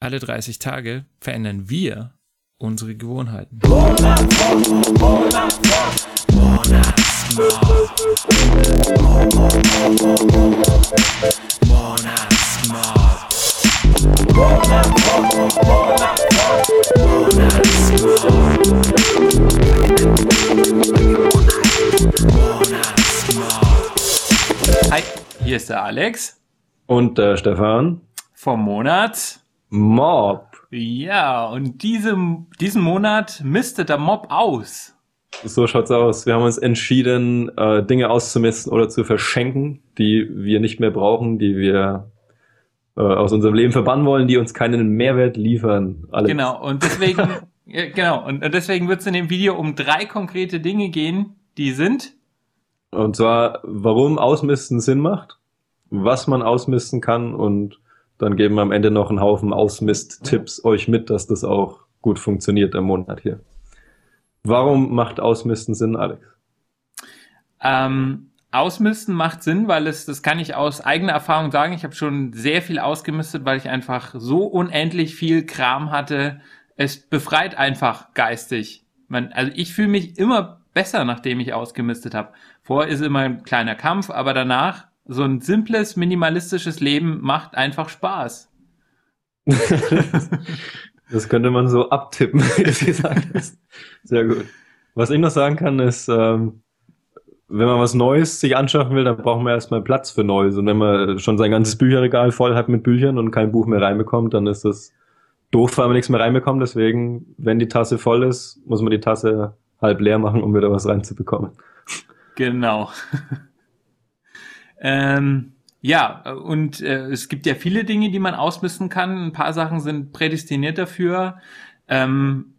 Alle 30 Tage verändern wir unsere Gewohnheiten. Hi, hier ist der Alex Und der Stefan. vom Monat. Mob. Ja, und diesem, diesen Monat mistet der Mob aus. So schaut's aus. Wir haben uns entschieden, äh, Dinge auszumisten oder zu verschenken, die wir nicht mehr brauchen, die wir äh, aus unserem Leben verbannen wollen, die uns keinen Mehrwert liefern. Alex. Genau, und deswegen, ja, genau, und, und deswegen wird es in dem Video um drei konkrete Dinge gehen, die sind, Und zwar, warum Ausmisten Sinn macht, was man ausmisten kann und dann geben wir am Ende noch einen Haufen Ausmist-Tipps euch mit, dass das auch gut funktioniert im Monat hier. Warum macht Ausmisten Sinn, Alex? ähm, Ausmisten macht Sinn, weil es, das kann ich aus eigener Erfahrung sagen, ich habe schon sehr viel ausgemistet, weil ich einfach so unendlich viel Kram hatte. Es befreit einfach geistig. Man, also ich fühle mich immer besser, nachdem ich ausgemistet habe. Vorher ist immer ein kleiner Kampf, aber danach so ein simples, minimalistisches Leben macht einfach Spaß. Das könnte man so abtippen, wie es gesagt ist. Sehr gut. Was ich noch sagen kann, ist, ähm, wenn man was Neues sich anschaffen will, dann braucht man erstmal Platz für Neues. Und wenn man schon sein ganzes Bücherregal voll hat mit Büchern und kein Buch mehr reinbekommt, dann ist das doof, weil man nichts mehr reinbekommt. Deswegen, wenn die Tasse voll ist, muss man die Tasse halb leer machen, um wieder was reinzubekommen. Genau. Ähm, ja, und äh, es gibt ja viele Dinge, die man ausmisten kann. Ein paar Sachen sind prädestiniert dafür. Ähm,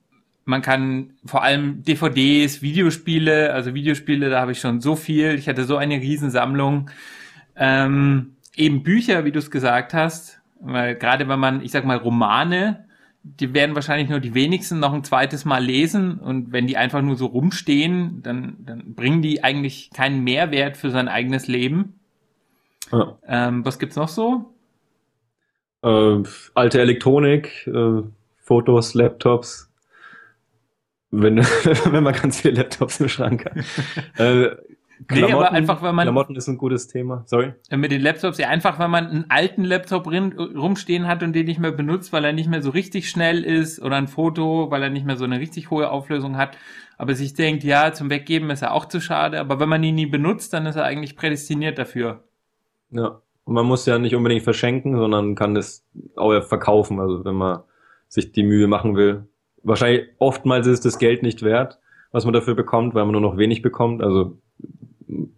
man kann vor allem DVDs, Videospiele, also Videospiele, da habe ich schon so viel. Ich hatte so eine Riesensammlung. Ähm, eben Bücher, wie du es gesagt hast, weil gerade wenn man, ich sag mal, Romane, die werden wahrscheinlich nur die wenigsten noch ein zweites Mal lesen und wenn die einfach nur so rumstehen, dann, dann bringen die eigentlich keinen Mehrwert für sein eigenes Leben. Ja. Ähm, was gibt's noch so? Äh, alte Elektronik, äh, Fotos, Laptops. Wenn, wenn man ganz viele Laptops im Schrank hat. Äh, Nee, aber einfach, weil man- Klamotten ist ein gutes Thema. Sorry. Äh, Mit den Laptops, ja einfach, wenn man einen alten Laptop rin, rumstehen hat und den nicht mehr benutzt, weil er nicht mehr so richtig schnell ist oder ein Foto, weil er nicht mehr so eine richtig hohe Auflösung hat, aber sich denkt, ja, zum Weggeben ist er auch zu schade, aber wenn man ihn nie benutzt, dann ist er eigentlich prädestiniert dafür. Ja. Und man muss ja nicht unbedingt verschenken, sondern kann es auch verkaufen, also wenn man sich die Mühe machen will. Wahrscheinlich oftmals ist das Geld nicht wert, was man dafür bekommt, weil man nur noch wenig bekommt. Also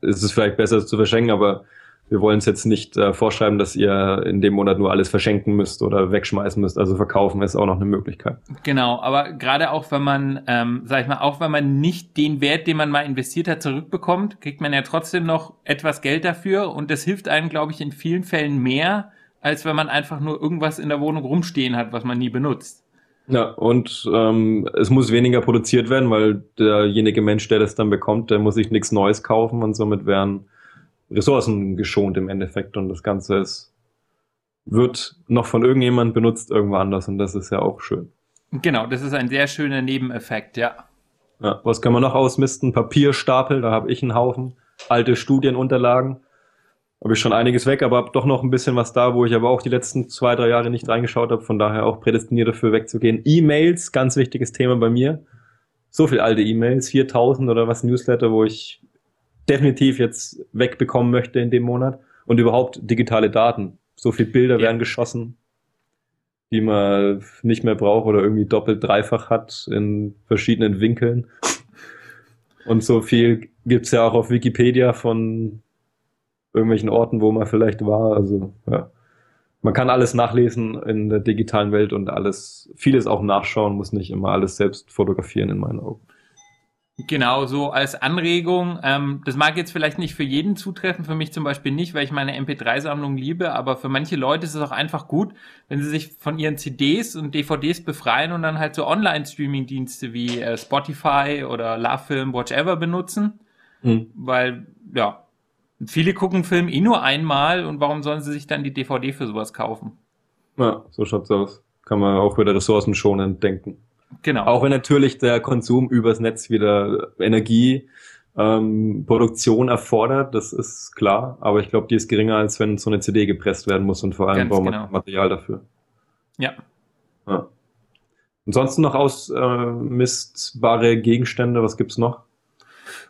ist es vielleicht besser es zu verschenken, aber wir wollen es jetzt nicht äh, vorschreiben, dass ihr in dem Monat nur alles verschenken müsst oder wegschmeißen müsst. Also verkaufen ist auch noch eine Möglichkeit. Genau, aber gerade auch wenn man, ähm, sag ich mal, auch wenn man nicht den Wert, den man mal investiert hat, zurückbekommt, kriegt man ja trotzdem noch etwas Geld dafür und das hilft einem, glaube ich, in vielen Fällen mehr, als wenn man einfach nur irgendwas in der Wohnung rumstehen hat, was man nie benutzt. Ja, und ähm, es muss weniger produziert werden, weil derjenige Mensch, der das dann bekommt, der muss sich nichts Neues kaufen und somit werden Ressourcen geschont im Endeffekt und das Ganze ist, wird noch von irgendjemand benutzt irgendwo anders und das ist ja auch schön. Genau, das ist ein sehr schöner Nebeneffekt, ja. Ja, was kann man noch ausmisten? Papierstapel, da habe ich einen Haufen. Alte Studienunterlagen. Habe ich schon einiges weg, aber habe doch noch ein bisschen was da, wo ich aber auch die letzten zwei, drei Jahre nicht reingeschaut habe. Von daher auch prädestiniert dafür wegzugehen. E-Mails, ganz wichtiges Thema bei mir. So viel alte E-Mails, 4000 oder was Newsletter, wo ich definitiv jetzt wegbekommen möchte in dem Monat. Und überhaupt digitale Daten. So viel Bilder Ja. werden geschossen, die man nicht mehr braucht oder irgendwie doppelt, dreifach hat in verschiedenen Winkeln. Und so viel gibt's ja auch auf Wikipedia von irgendwelchen Orten, wo man vielleicht war. Also ja, man kann alles nachlesen in der digitalen Welt und alles, vieles auch nachschauen, muss nicht immer alles selbst fotografieren in meinen Augen. Genau, so als Anregung. Ähm, das mag jetzt vielleicht nicht für jeden zutreffen, für mich zum Beispiel nicht, weil ich meine MP3-Sammlung liebe, aber für manche Leute ist es auch einfach gut, wenn sie sich von ihren CDs und DVDs befreien und dann halt so Online-Streaming-Dienste wie äh, Spotify oder LoveFilm, Watchever benutzen, Hm. weil, ja, viele gucken Film eh nur einmal und warum sollen sie sich dann die DVD für sowas kaufen? Ja, so schaut's aus. kann man auch wieder ressourcenschonend denken. Genau. Auch wenn natürlich der Konsum übers Netz wieder Energie, ähm, Produktion erfordert, das ist klar, aber ich glaube, die ist geringer, als wenn so eine CD gepresst werden muss und vor allem Ganz braucht man genau. Material dafür. ja. Ja. Ansonsten noch ausmistbare Gegenstände, was gibt's noch?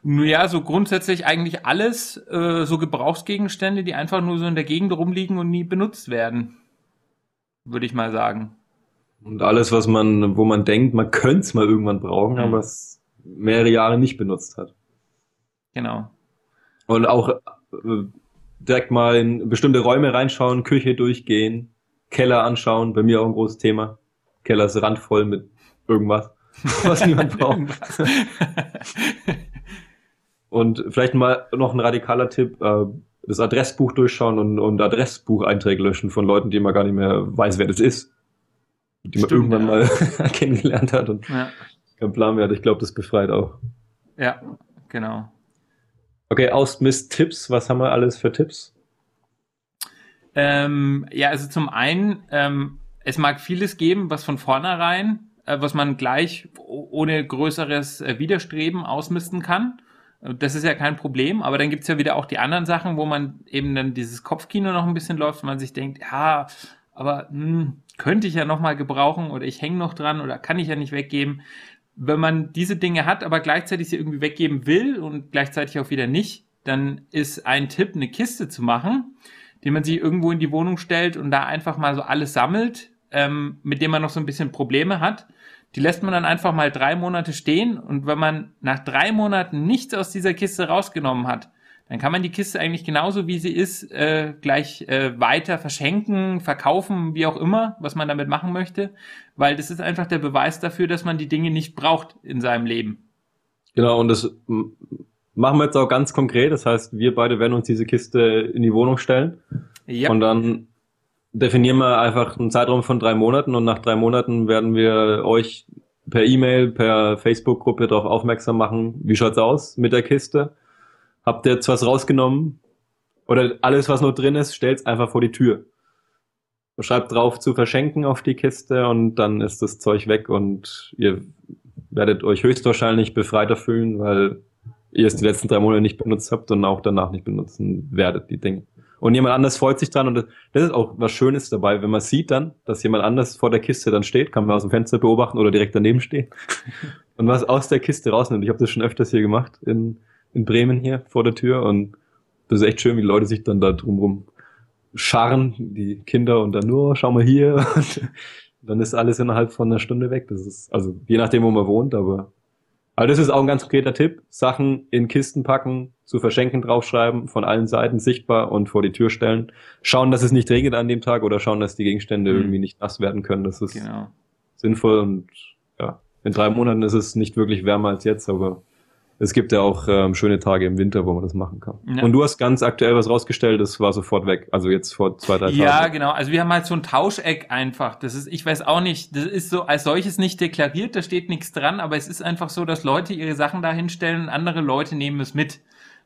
Nun ja, so grundsätzlich eigentlich alles, äh, so Gebrauchsgegenstände, die einfach nur so in der Gegend rumliegen und nie benutzt werden. Würde ich mal sagen. Und alles, was man, wo man denkt, man könnte es mal irgendwann brauchen, Mhm. aber es mehrere Jahre nicht benutzt hat. Genau. Und auch äh, direkt mal in bestimmte Räume reinschauen, Küche durchgehen, Keller anschauen, bei mir auch ein großes Thema. Keller ist randvoll mit irgendwas, was niemand braucht. Und vielleicht mal noch ein radikaler Tipp, äh, das Adressbuch durchschauen und, und Adressbucheinträge löschen von Leuten, die man gar nicht mehr weiß, wer das ist. Die man Stimmt, irgendwann ja. mal kennengelernt hat und ja. keinen Plan mehr hat. Ich glaube, das befreit auch. ja, genau. Okay, Ausmist-Tipps. Was haben wir alles für Tipps? Ähm, ja, also zum einen, ähm, es mag vieles geben, was von vornherein, äh, was man gleich ohne größeres äh, Widerstreben ausmisten kann. Äh, Das ist ja kein Problem, aber dann gibt's ja wieder auch die anderen Sachen, wo man eben dann dieses Kopfkino noch ein bisschen läuft und man sich denkt, ja, aber hm, könnte ich ja noch mal gebrauchen oder ich hänge noch dran oder kann ich ja nicht weggeben. Wenn man diese Dinge hat, aber gleichzeitig sie irgendwie weggeben will und gleichzeitig auch wieder nicht, dann ist ein Tipp, eine Kiste zu machen, die man sich irgendwo in die Wohnung stellt und da einfach mal so alles sammelt, ähm, mit dem man noch so ein bisschen Probleme hat. Die lässt man dann einfach mal drei Monate stehen und wenn man nach drei Monaten nichts aus dieser Kiste rausgenommen hat, dann kann man die Kiste eigentlich genauso wie sie ist äh, gleich äh, weiter verschenken, verkaufen, wie auch immer, was man damit machen möchte, weil das ist einfach der Beweis dafür, dass man die Dinge nicht braucht in seinem Leben. Genau, und das machen wir jetzt auch ganz konkret. Das heißt, wir beide werden uns diese Kiste in die Wohnung stellen. Ja, Und dann definieren wir einfach einen Zeitraum von drei Monaten und nach drei Monaten werden wir euch per E-Mail, per Facebook-Gruppe darauf aufmerksam machen, wie schaut's aus mit der Kiste? Habt ihr jetzt was rausgenommen? Oder alles, was noch drin ist, stellt's einfach vor die Tür. Schreibt drauf zu verschenken auf die Kiste und dann ist das Zeug weg und ihr werdet euch höchstwahrscheinlich befreiter fühlen, weil ihr es die letzten drei Monate nicht benutzt habt und auch danach nicht benutzen werdet, die Dinge. Und jemand anders freut sich dran und das, das ist auch was Schönes dabei, wenn man sieht dann, dass jemand anders vor der Kiste dann steht, kann man aus dem Fenster beobachten oder direkt daneben stehen und was aus der Kiste rausnimmt. Ich habe das schon öfters hier gemacht in, in Bremen hier vor der Tür und das ist echt schön, wie die Leute sich dann da drumrum scharren, die Kinder und dann nur, schau mal hier und dann ist alles innerhalb von einer Stunde weg. Das ist, also je nachdem, wo man wohnt, aber aber das ist auch ein ganz konkreter Tipp. Sachen in Kisten packen, zu verschenken draufschreiben, von allen Seiten sichtbar und vor die Tür stellen. Schauen, dass es nicht regnet an dem Tag oder schauen, dass die Gegenstände Mhm. irgendwie nicht nass werden können. Das ist genau. sinnvoll und ja, in drei Monaten ist es nicht wirklich wärmer als jetzt, aber es gibt ja auch ähm, schöne Tage im Winter, wo man das machen kann. Ja. Und du hast ganz aktuell was rausgestellt, das war sofort weg. Also jetzt vor zwei, drei Ja, Tagen. genau. Also wir haben halt so ein Tauscheck einfach. Das ist, ich weiß auch nicht, das ist so als solches nicht deklariert, da steht nichts dran, aber es ist einfach so, dass Leute ihre Sachen da hinstellen und andere Leute nehmen es mit.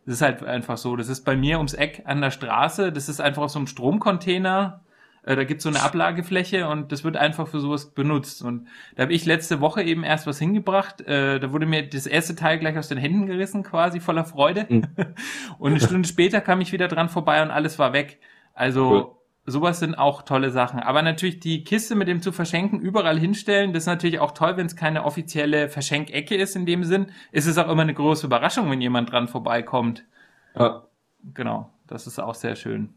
Das ist halt einfach so. Das ist bei mir ums Eck an der Straße. Das ist einfach so einem Stromcontainer. Äh, Da gibt's so eine Ablagefläche und das wird einfach für sowas benutzt. Und da habe ich letzte Woche eben erst was hingebracht. Äh, Da wurde mir das erste Teil gleich aus den Händen gerissen, quasi voller Freude. Mhm. Und eine Stunde später kam ich wieder dran vorbei und alles war weg. Also Cool. sowas sind auch tolle Sachen. Aber natürlich die Kiste mit dem zu verschenken überall hinstellen, das ist natürlich auch toll, wenn es keine offizielle Verschenkecke ist in dem Sinn. Ist es auch immer eine große Überraschung, wenn jemand dran vorbeikommt. Ja. Genau, das ist auch sehr schön.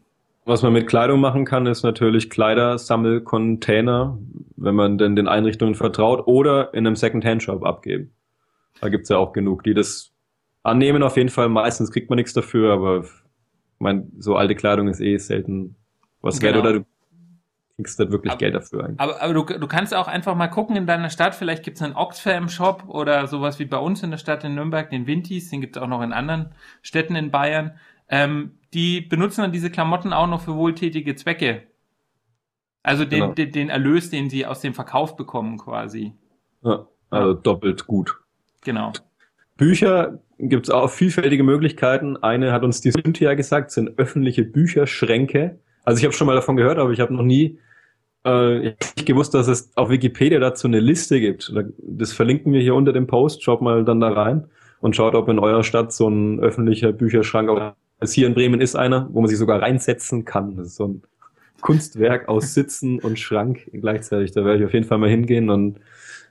Was man mit Kleidung machen kann, ist natürlich Kleidersammelcontainer, wenn man denn den Einrichtungen vertraut, oder in einem Second-Hand-Shop abgeben. Da gibt's ja auch genug, die das annehmen auf jeden Fall. Meistens kriegt man nichts dafür, aber ich mein, so alte Kleidung ist eh selten was wert, Genau. oder du kriegst da wirklich Aber- Geld dafür eigentlich. Aber, aber du, du kannst auch einfach mal gucken in deiner Stadt, vielleicht gibt's einen Oxfam-Shop oder sowas wie bei uns in der Stadt in Nürnberg, den Vintis, den gibt's auch noch in anderen Städten in Bayern. Ähm, die benutzen dann diese Klamotten auch noch für wohltätige Zwecke. Also den, Genau. den, den Erlös, den sie aus dem Verkauf bekommen quasi. Ja, also doppelt gut. Genau. Bücher gibt's auch vielfältige Möglichkeiten. Eine hat uns die Cynthia gesagt, sind öffentliche Bücherschränke. Also ich habe schon mal davon gehört, aber ich habe noch nie Äh, nicht gewusst, dass es auf Wikipedia dazu eine Liste gibt. Das verlinken wir hier unter dem Post. Schaut mal dann da rein und schaut, ob in eurer Stadt so ein öffentlicher Bücherschrank auch ist. Hier in Bremen ist einer, wo man sich sogar reinsetzen kann. Das ist so ein Kunstwerk aus Sitzen und Schrank gleichzeitig. Da werde ich auf jeden Fall mal hingehen und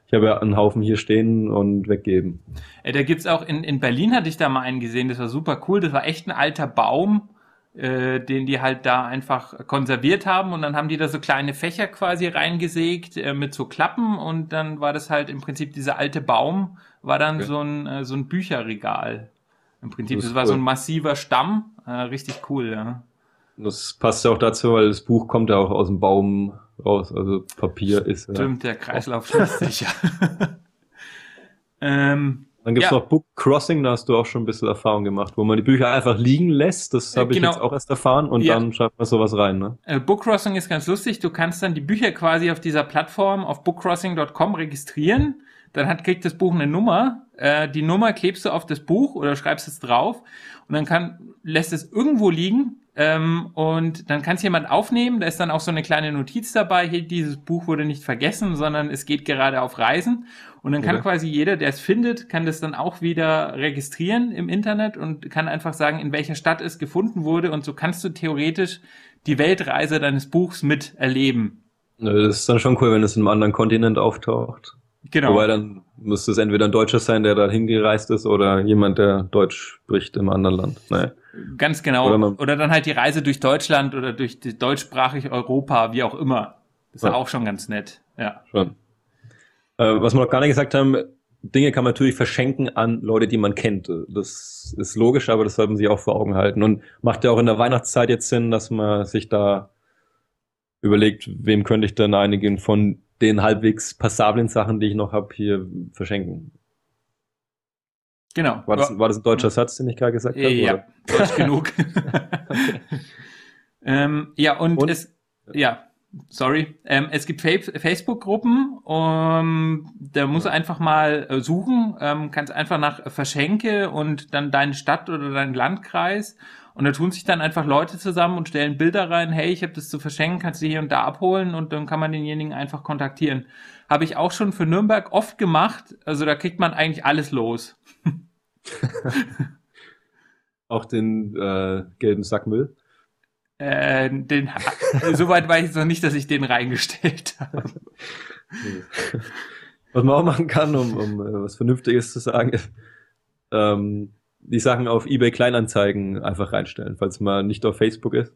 ich habe ja einen Haufen hier stehen und weggeben. Äh, da gibt's auch in, in Berlin hatte ich da mal einen gesehen, das war super cool. Das war echt ein alter Baum, äh, den die halt da einfach konserviert haben und dann haben die da so kleine Fächer quasi reingesägt äh, mit so Klappen und dann war das halt im Prinzip dieser alte Baum war dann okay. so ein äh, so ein Bücherregal. Im Prinzip, das, das war cool. so ein massiver Stamm, äh, richtig cool, ja. Das passt ja auch dazu, weil das Buch kommt ja auch aus dem Baum raus, also Papier ist. Stimmt, ja. der Kreislauf schließt sich ja. ähm, Dann gibt's ja. noch Book Crossing, da hast du auch schon ein bisschen Erfahrung gemacht, wo man die Bücher einfach liegen lässt. Das habe äh, genau. ich jetzt auch erst erfahren und ja. dann schreibt man sowas rein. Ne? Äh, Book Crossing ist ganz lustig. Du kannst dann die Bücher quasi auf dieser Plattform auf bookcrossing.com registrieren. Dann hat, kriegt das Buch eine Nummer. Äh, die Nummer klebst du auf das Buch oder schreibst es drauf und dann kann, lässt es irgendwo liegen ähm, und dann kann es jemand aufnehmen, da ist dann auch so eine kleine Notiz dabei, hier, dieses Buch wurde nicht vergessen, sondern es geht gerade auf Reisen. Und dann kann okay. quasi jeder, der es findet, kann das dann auch wieder registrieren im Internet und kann einfach sagen, in welcher Stadt es gefunden wurde. Und so kannst du theoretisch die Weltreise deines Buchs miterleben. Das ist dann schon cool, wenn es in einem anderen Kontinent auftaucht. Genau. Wobei dann müsste es entweder ein Deutscher sein, der da hingereist ist, oder jemand, der Deutsch spricht im anderen Land. Naja. Ganz genau. Oder, oder, dann halt die Reise durch Deutschland oder durch deutschsprachig Europa, wie auch immer. Das ist ja. auch schon ganz nett. Ja. Schon. Äh, was wir noch gar nicht gesagt haben, Dinge kann man natürlich verschenken an Leute, die man kennt. Das ist logisch, aber das sollte man sich auch vor Augen halten. Und macht ja auch in der Weihnachtszeit jetzt Sinn, dass man sich da überlegt, wem könnte ich denn einigen von den halbwegs passablen Sachen, die ich noch habe, hier verschenken. Genau. War das, war das ein deutscher Satz, den ich gerade gesagt habe? Ja, deutsch genug. ähm, ja, und, und, es, ja, sorry, ähm, es gibt Facebook-Gruppen, um, da musst du einfach mal äh, suchen, ähm, kannst einfach nach Verschenke und dann deine Stadt oder deinen Landkreis. Und da tun sich dann einfach Leute zusammen und stellen Bilder rein, hey, ich habe das zu verschenken, kannst du hier und da abholen? Und dann kann man denjenigen einfach kontaktieren. Habe ich auch schon für Nürnberg oft gemacht, also da kriegt man eigentlich alles los. auch den äh, gelben Sackmüll? Äh, den, soweit weiß ich noch nicht, dass ich den reingestellt habe. Was man auch machen kann, um, um äh, was Vernünftiges zu sagen, ist, ähm, die Sachen auf eBay Kleinanzeigen einfach reinstellen, falls man nicht auf Facebook ist.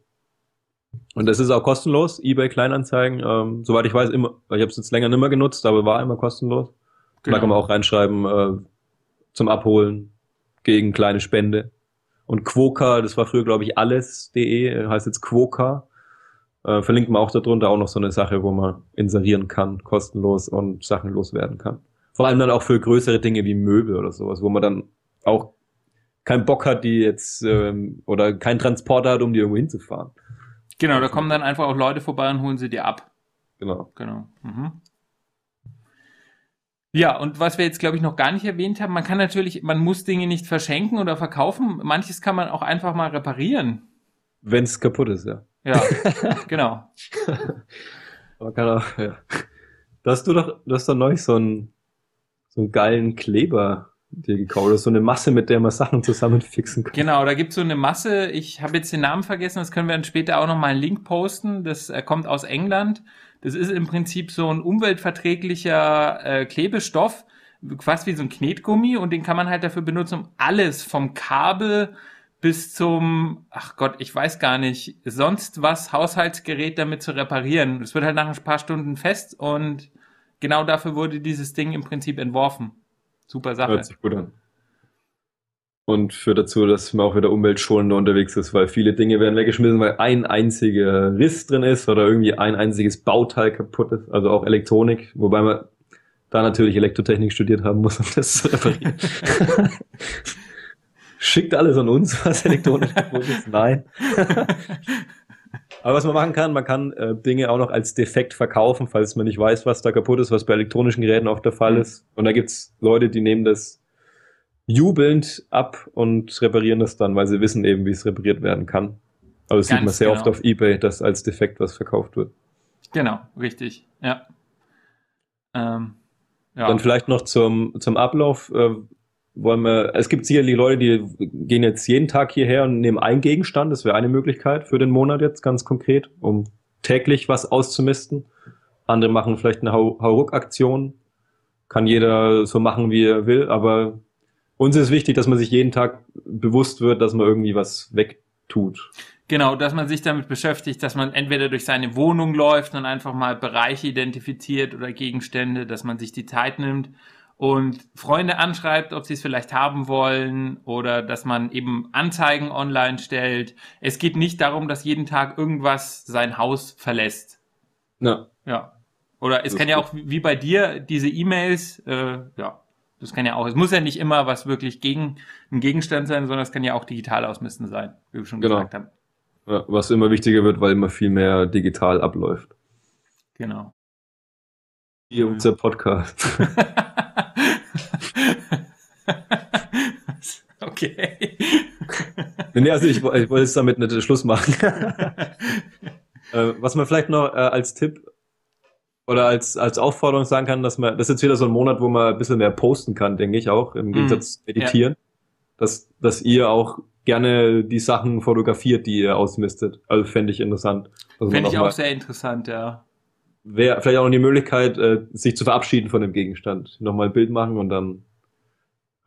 Und das ist auch kostenlos, eBay Kleinanzeigen. Ähm, soweit ich weiß, immer, ich habe es jetzt länger nicht mehr genutzt, aber war immer kostenlos. Genau. Da kann man auch reinschreiben äh, zum Abholen gegen kleine Spende. Und Quoka, das war früher, glaube ich, alles.de, heißt jetzt Quoka. Äh, verlinkt man auch darunter auch noch so eine Sache, wo man inserieren kann, kostenlos und Sachen loswerden kann. Vor allem dann auch für größere Dinge wie Möbel oder sowas, wo man dann auch keinen Bock hat, die jetzt ähm, oder keinen Transporter hat, um die irgendwo hinzufahren. Genau, da kommen dann einfach auch Leute vorbei und holen sie dir ab. Genau. Genau. Mhm. Ja, und was wir jetzt, glaube ich, noch gar nicht erwähnt haben, man kann natürlich, man muss Dinge nicht verschenken oder verkaufen. Manches kann man auch einfach mal reparieren. Wenn es kaputt ist, ja. Ja, genau. man kann auch, ja. Da hast du doch, du hast doch neulich so einen, so einen geilen Kleber dir gekauft. Ist so eine Masse, mit der man Sachen zusammenfixen kann. Genau, da gibt's so eine Masse. Ich habe jetzt den Namen vergessen, das können wir dann später auch noch mal einen Link posten. Das äh, kommt aus England. Das ist im Prinzip so ein umweltverträglicher äh, Klebestoff, fast wie so ein Knetgummi und den kann man halt dafür benutzen, um alles vom Kabel bis zum, ach Gott, ich weiß gar nicht, sonst was Haushaltsgerät damit zu reparieren. Es wird halt nach ein paar Stunden fest und genau dafür wurde dieses Ding im Prinzip entworfen. Super Sache. Hört sich gut an. Und führt dazu, dass man auch wieder umweltschonender unterwegs ist, weil viele Dinge werden weggeschmissen, weil ein einziger Riss drin ist oder irgendwie ein einziges Bauteil kaputt ist, also auch Elektronik, wobei man da natürlich Elektrotechnik studiert haben muss, um das zu reparieren. Schickt alles an uns, was Elektronik kaputt ist? Nein. Aber was man machen kann, man kann äh, Dinge auch noch als defekt verkaufen, falls man nicht weiß, was da kaputt ist, was bei elektronischen Geräten auch der Fall mhm. ist. Und da gibt's Leute, die nehmen das jubelnd ab und reparieren das dann, weil sie wissen eben, wie es repariert werden kann. Aber das Ganz sieht man sehr genau. oft auf Ebay, dass als defekt was verkauft wird. Genau, richtig. Ja. Ähm, ja. Dann vielleicht noch zum, zum Ablauf. Äh, wollen wir, es gibt sicherlich Leute, die gehen jetzt jeden Tag hierher und nehmen einen Gegenstand. Das wäre eine Möglichkeit für den Monat jetzt ganz konkret, um täglich was auszumisten. Andere machen vielleicht eine Hauruck-Aktion. Kann jeder so machen, wie er will, aber uns ist wichtig, dass man sich jeden Tag bewusst wird, dass man irgendwie was wegtut. Genau, dass man sich damit beschäftigt, dass man entweder durch seine Wohnung läuft und einfach mal Bereiche identifiziert oder Gegenstände, dass man sich die Zeit nimmt und Freunde anschreibt, ob sie es vielleicht haben wollen oder dass man eben Anzeigen online stellt. Es geht nicht darum, dass jeden Tag irgendwas sein Haus verlässt. Ja. Ja. Oder es das kann ja auch wie bei dir diese E-Mails, äh, ja, das kann ja auch, es muss ja nicht immer was wirklich gegen ein Gegenstand sein, sondern es kann ja auch digital ausmisten sein, wie wir schon genau. gesagt haben. Ja, was immer wichtiger wird, weil immer viel mehr digital abläuft. Genau. Hier unser Podcast. okay. nee, also ich, ich wollte jetzt damit nicht Schluss machen. äh, was man vielleicht noch äh, als Tipp oder als, als Aufforderung sagen kann, dass man, das ist jetzt wieder so ein Monat, wo man ein bisschen mehr posten kann, denke ich auch, im Gegensatz mm, meditieren. Ja. Dass, dass ihr auch gerne die Sachen fotografiert, die ihr ausmistet. Also fände ich interessant. Fände ich auch sehr interessant, ja. Wäre vielleicht auch noch die Möglichkeit, äh, sich zu verabschieden von dem Gegenstand. Nochmal ein Bild machen und dann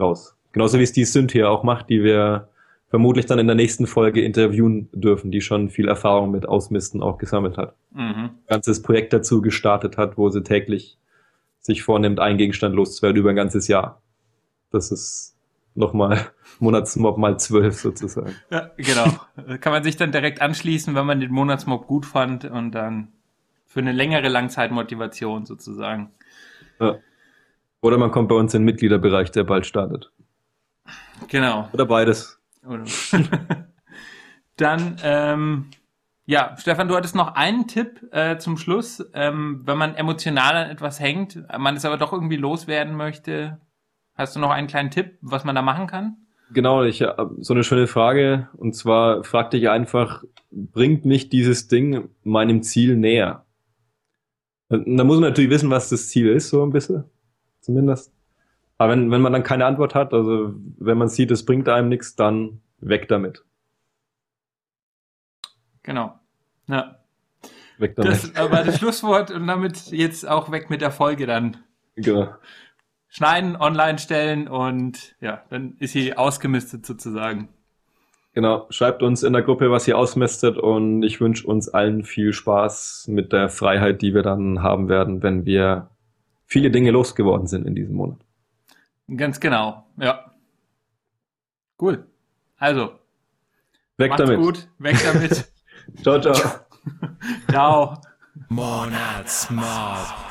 raus. Genauso wie es die Sünd hier auch macht, die wir vermutlich dann in der nächsten Folge interviewen dürfen, die schon viel Erfahrung mit Ausmisten auch gesammelt hat. Mhm. Ein ganzes Projekt dazu gestartet hat, wo sie täglich sich vornimmt, einen Gegenstand loszuwerden über ein ganzes Jahr. Das ist nochmal Monatsmob mal zwölf sozusagen. Ja, genau. Kann man sich dann direkt anschließen, wenn man den Monatsmob gut fand und dann für eine längere Langzeitmotivation sozusagen. Ja. Oder man kommt bei uns in den Mitgliederbereich, der bald startet. Genau. Oder beides. dann, ähm, ja, Stefan, du hattest noch einen Tipp äh, zum Schluss. Ähm, wenn man emotional an etwas hängt, man es aber doch irgendwie loswerden möchte, Hast du noch einen kleinen Tipp, was man da machen kann? Genau, ich habe so eine schöne Frage. Und zwar frag dich einfach, bringt mich dieses Ding meinem Ziel näher? Da muss man natürlich wissen, was das Ziel ist, so ein bisschen. Zumindest. Aber wenn, wenn man dann keine Antwort hat, also wenn man sieht, es bringt einem nichts, dann weg damit. Genau. Ja. Weg damit. Das war das Schlusswort und damit jetzt auch weg mit der Folge dann. Genau schneiden, online stellen und ja, dann ist sie ausgemistet sozusagen. Genau, schreibt uns in der Gruppe, was ihr ausmistet und ich wünsche uns allen viel Spaß mit der Freiheit, die wir dann haben werden, wenn wir viele Dinge losgeworden sind in diesem Monat. Ganz genau, ja. Cool. Also. Weg macht's damit. gut, weg damit. ciao, ciao. ciao. Monatsmob.